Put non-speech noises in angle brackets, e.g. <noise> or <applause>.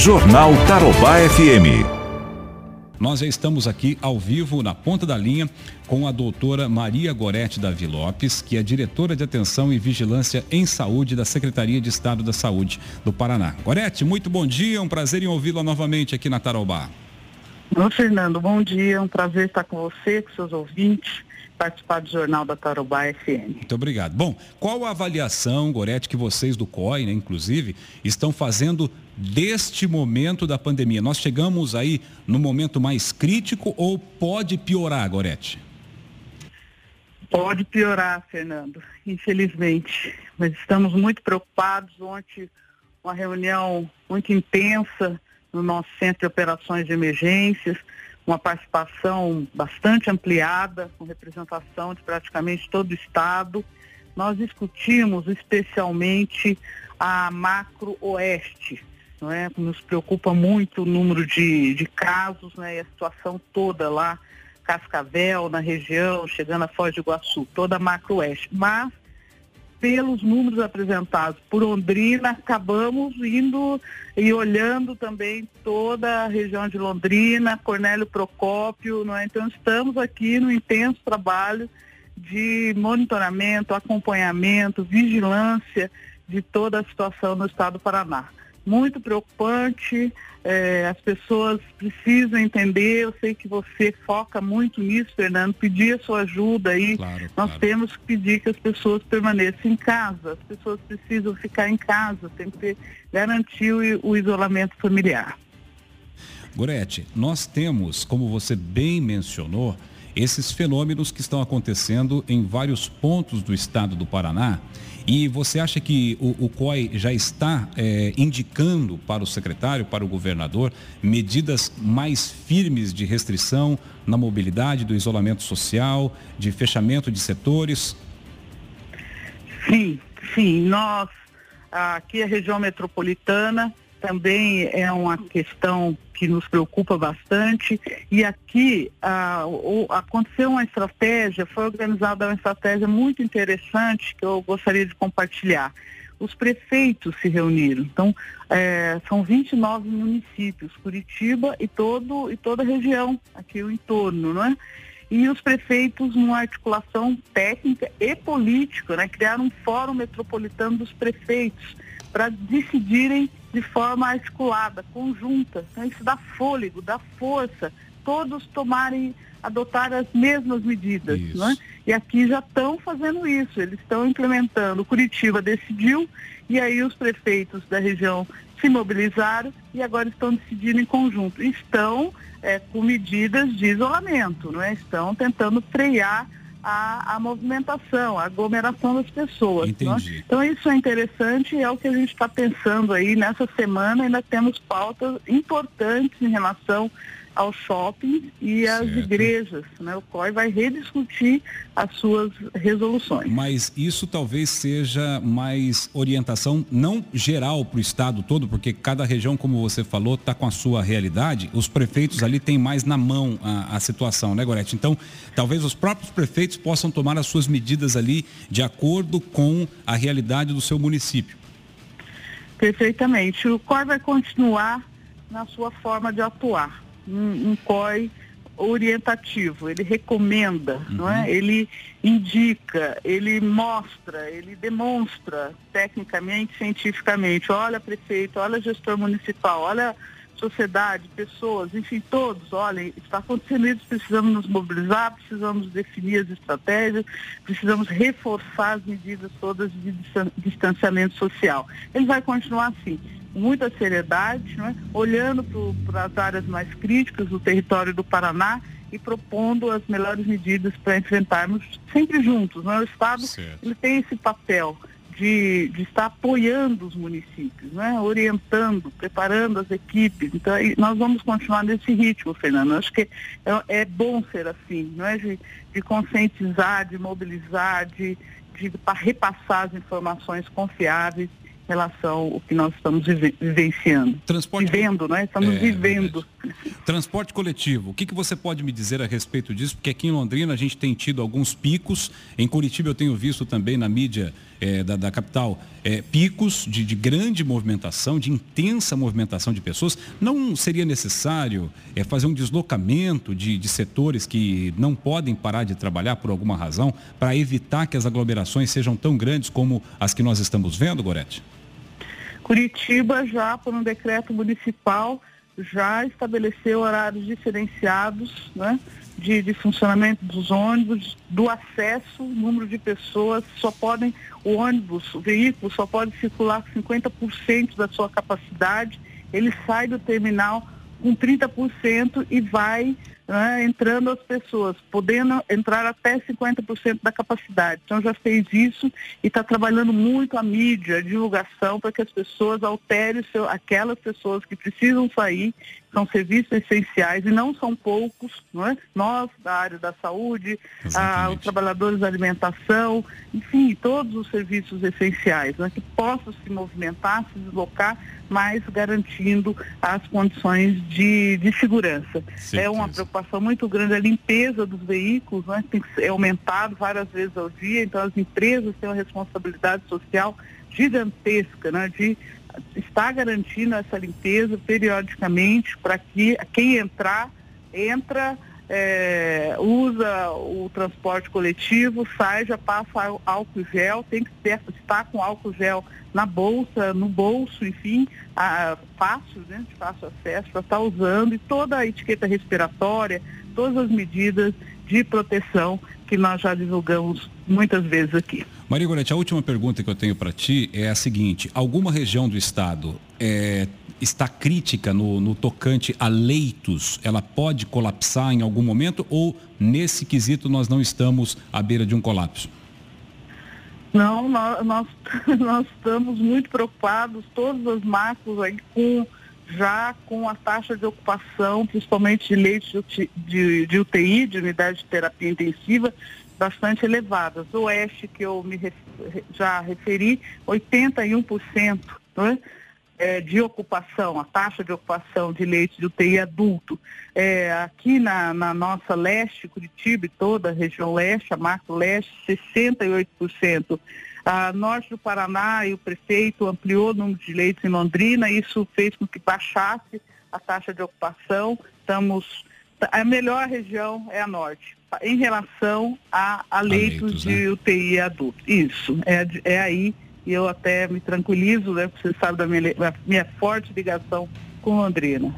Jornal Tarobá FM. Nós já estamos aqui ao vivo, na ponta da linha, com a doutora Maria Gorete Davi Lopes, que é diretora de Atenção e Vigilância em Saúde da Secretaria de Estado da Saúde do Paraná. Gorete, muito bom dia, um prazer em ouvi-la novamente aqui na Tarobá. Ô, Fernando, bom dia, um prazer estar com você, com seus ouvintes participar do Jornal da Tarobá FM. Muito obrigado. Bom, qual a avaliação, Gorete, que vocês do COI, né, inclusive, estão fazendo deste momento da pandemia? Nós chegamos aí no momento mais crítico ou pode piorar, Gorete? Pode piorar, Fernando, infelizmente. Mas estamos muito preocupados. Ontem, uma reunião muito intensa no nosso centro de operações de emergências uma participação bastante ampliada, com representação de praticamente todo o Estado. Nós discutimos especialmente a macro-oeste, não é? Nos preocupa muito o número de, de casos né? e a situação toda lá, Cascavel, na região, chegando a Foz do Iguaçu, toda a macro-oeste. Mas pelos números apresentados por Londrina, acabamos indo e olhando também toda a região de Londrina, Cornélio Procópio, é? então estamos aqui no intenso trabalho de monitoramento, acompanhamento, vigilância de toda a situação no estado do Paraná muito preocupante. É, as pessoas precisam entender. Eu sei que você foca muito nisso, Fernando. Pedir a sua ajuda aí. Claro, Nós claro. temos que pedir que as pessoas permaneçam em casa. As pessoas precisam ficar em casa. Tem que garantir o, o isolamento familiar. Gorete, nós temos, como você bem mencionou, esses fenômenos que estão acontecendo em vários pontos do estado do Paraná e você acha que o, o COI já está é, indicando para o secretário, para o governador, medidas mais firmes de restrição na mobilidade, do isolamento social, de fechamento de setores? Sim, sim. Nós, aqui a região metropolitana, também é uma questão que nos preocupa bastante. E aqui o, aconteceu uma estratégia, foi organizada uma estratégia muito interessante que eu gostaria de compartilhar. Os prefeitos se reuniram. Então, é, são 29 municípios, Curitiba e, todo, e toda a região, aqui o entorno, não é? E os prefeitos, numa articulação técnica e política, né, criaram um fórum metropolitano dos prefeitos para decidirem de forma articulada, conjunta. Então isso dá fôlego, dá força, todos tomarem, adotar as mesmas medidas. Né? E aqui já estão fazendo isso, eles estão implementando. Curitiba decidiu e aí os prefeitos da região se mobilizaram e agora estão decidindo em conjunto. Estão é, com medidas de isolamento, não é? estão tentando frear a, a movimentação, a aglomeração das pessoas. Né? Então isso é interessante e é o que a gente está pensando aí nessa semana, ainda temos pautas importantes em relação aos shoppings e às igrejas. Né? O COI vai rediscutir as suas resoluções. Mas isso talvez seja mais orientação, não geral para o estado todo, porque cada região, como você falou, está com a sua realidade. Os prefeitos ali têm mais na mão a, a situação, né, Gorete? Então, talvez os próprios prefeitos possam tomar as suas medidas ali de acordo com a realidade do seu município. Perfeitamente. O COI vai continuar na sua forma de atuar um, um COI orientativo, ele recomenda, uhum. não é? ele indica, ele mostra, ele demonstra tecnicamente, cientificamente, olha prefeito, olha gestor municipal, olha sociedade, pessoas, enfim, todos, olhem, está acontecendo isso, precisamos nos mobilizar, precisamos definir as estratégias, precisamos reforçar as medidas todas de distanciamento social. Ele vai continuar assim muita seriedade, né? olhando para as áreas mais críticas do território do Paraná e propondo as melhores medidas para enfrentarmos sempre juntos. Né? O Estado ele tem esse papel de, de estar apoiando os municípios, né? orientando, preparando as equipes. Então, nós vamos continuar nesse ritmo, Fernando. Acho que é, é bom ser assim, não é? de, de conscientizar, de mobilizar, de, de repassar as informações confiáveis relação ao que nós estamos vivenciando. Transporte... Vivendo, né? Estamos é, vivendo. Transporte coletivo, o que, que você pode me dizer a respeito disso? Porque aqui em Londrina a gente tem tido alguns picos, em Curitiba eu tenho visto também na mídia é, da, da, capital é, picos de, de, grande movimentação, de intensa movimentação de pessoas. Não seria necessário é, fazer um deslocamento de, de setores que não podem parar de trabalhar por alguma razão para evitar que as aglomerações sejam tão grandes como as que nós estamos vendo, Gorete? Curitiba já, por um decreto municipal, já estabeleceu horários diferenciados né, de, de, funcionamento dos ônibus, do acesso, número de pessoas, só podem, o ônibus, o veículo só pode circular com 50% da sua capacidade, ele sai do terminal com 30% e vai né, entrando as pessoas, podendo entrar até 50% da capacidade. Então já fez isso e está trabalhando muito a mídia, a divulgação, para que as pessoas alterem seu, aquelas pessoas que precisam sair, são serviços essenciais e não são poucos, não é? nós da área da saúde, a, os trabalhadores da alimentação, enfim, todos os serviços essenciais, né, que possam se movimentar, se deslocar mas garantindo as condições de, de segurança. É uma preocupação muito grande a limpeza dos veículos, né, tem que ser aumentado várias vezes ao dia, então as empresas têm uma responsabilidade social gigantesca né, de estar garantindo essa limpeza periodicamente para que quem entrar, entra é, usa o transporte coletivo, sai, já passa álcool gel, tem que ter, estar com álcool gel na bolsa, no bolso, enfim, a, fácil, né, de fácil acesso para estar usando e toda a etiqueta respiratória, todas as medidas de proteção que nós já divulgamos muitas vezes aqui. Maria Gorete, a última pergunta que eu tenho para ti é a seguinte: alguma região do estado é, está crítica no, no tocante a leitos, ela pode colapsar em algum momento ou nesse quesito nós não estamos à beira de um colapso? Não, nós, <laughs> nós, estamos muito preocupados, todas as marcas aí com já com a taxa de ocupação, principalmente de leitos de, de, UTI, de unidade de terapia intensiva, bastante elevadas. O oeste, que eu me já referi, 81%. Né? é, de ocupação, a taxa de ocupação de leitos de UTI adulto, é, aqui na, na, nossa leste, Curitiba e toda a região leste, a macro leste, 68%. A norte do Paraná e o prefeito ampliou o número de leitos em Londrina, isso fez com que baixasse a taxa de ocupação. Estamos. A melhor região é a norte, em relação a, a leitos, leitos, de né? UTI adulto. Isso, é, é aí e eu até me tranquilizo, né, porque você sabe da minha, minha forte ligação com Londrina.